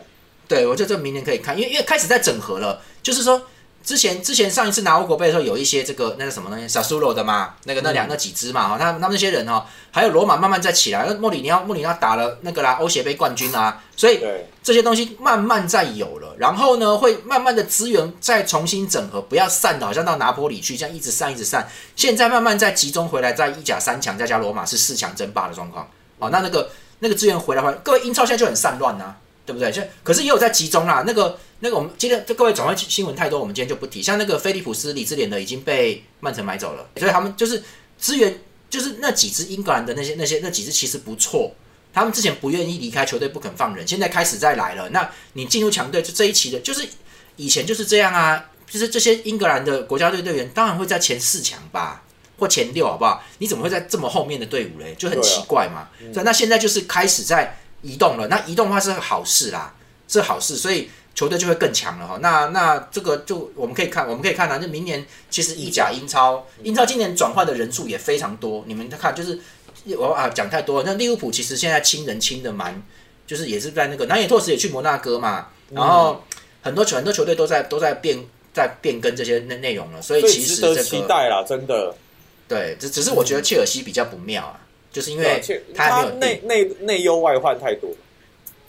对，我觉得这明年可以看，因为因为开始在整合了，就是说之前之前上一次拿欧国杯的时候，有一些这个那个什么东西 u l o 的嘛，那个那两那几支嘛哈，他们他们那些人哈，还有罗马慢慢在起来，那莫里尼奥莫里尼奥打了那个啦欧协杯冠军啊，所以，这些东西慢慢在有了，然后呢会慢慢的资源再重新整合，不要散的好像到拿坡里去这样一直散一直散，现在慢慢再集中回来，在意甲三强再加罗马是四强争霸的状况，哦，那那个那个资源回来回来，各位英超现在就很散乱呐、对不对？就可是也有在集中啦。那个那个，我们今天这各位转会新闻太多，我们今天就不提。像那个菲利普斯、李智联的已经被曼城买走了，所以他们就是资源，就是那几支英格兰的那些那些那几支其实不错。他们之前不愿意离开球队，不肯放人，现在开始再来了。那你进入强队，就这一期的，就是以前就是这样啊，就是这些英格兰的国家队队员，当然会在前四强吧，或前六，好不好？你怎么会在这么后面的队伍嘞？就很奇怪嘛。对，那现在就是开始在移动了，那移动的话是好事啦，是好事，所以球队就会更强了哈。那那这个就我们可以看，我们可以看到，就明年其实意甲、英超，英超今年转换的人数也非常多。你们看，就是我啊讲太多了。那利物浦其实现在亲人亲的蛮，就是也是在那个南野拓实也去摩纳哥嘛，然后很多球很多球队都在都在变在变更这些内内容了，所以其实这个期待啦，真的。对，只只是我觉得切尔西比较不妙啊，就是因为他还没有定内内内忧外患太多。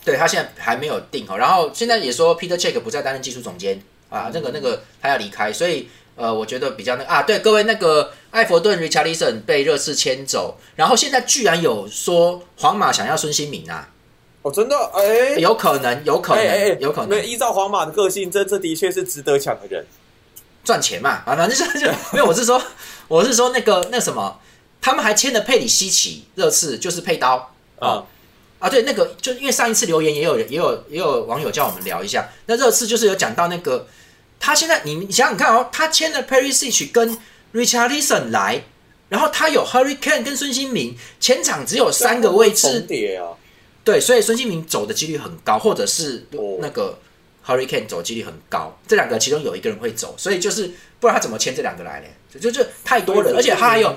对他现在还没有定好，然后现在也说 Peter Check 不再担任技术总监。啊，那个那个他要离开，所以呃，我觉得比较那个啊，对各位那个艾弗顿 richardison 被热刺牵走，然后现在居然有说皇马想要孙兴民啊，哦，真的，哎、有可能，有可能，有可能。没依照皇马的个性，这这的确是值得抢的人。赚钱嘛啊，反正就就没有，我是说我是说那个那什么，他们还签了佩里西奇，热刺就是佩刀。啊，啊，对，那个就因为上一次留言也有也有也有网友叫我们聊一下，那热刺就是有讲到那个，他现在你你想想看哦，他签了 Perisic 跟 Richarlison 来，然后他有 Hurricane 跟孙兴民，前场只有三个位置。对，所以孙兴民走的几率很高，或者是哦。那个 Hurricane 走的几率很高，这两个其中有一个人会走，所以就是不然他怎么签这两个来呢？就就就太多人，而且他还有。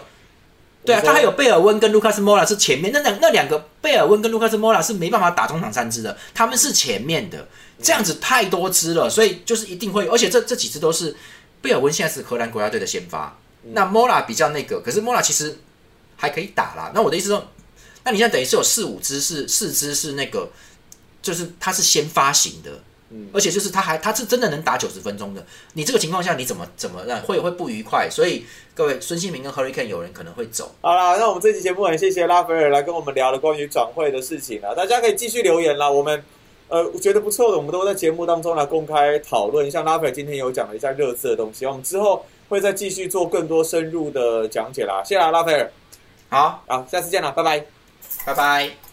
对啊，他还有贝尔温跟卢卡斯莫拉是前面，那两那两个贝尔温跟卢卡斯莫拉是没办法打中场三支的，他们是前面的，这样子太多支了，所以就是一定会，而且这这几支都是贝尔温现在是荷兰国家队的先发，那莫拉比较那个，可是莫拉其实还可以打啦。那我的意思说，那你现在等于是有四五支是四支是那个，就是他是先发型的，嗯而且就是他还他是真的能打九十分钟的，你这个情况下你怎么怎么让会会不愉快？所以各位孙兴民跟 Hurricane 有人可能会走。好啦，那我们这期节目很谢谢拉斐尔来跟我们聊了关于转会的事情啊，大家可以继续留言啦。我们呃我觉得不错的，我们都会在节目当中来公开讨论。像拉斐尔今天有讲了一下热刺的东西，我们之后会再继续做更多深入的讲解啦。谢谢啦，拉斐尔，好，好，下次见啦，拜拜。拜拜。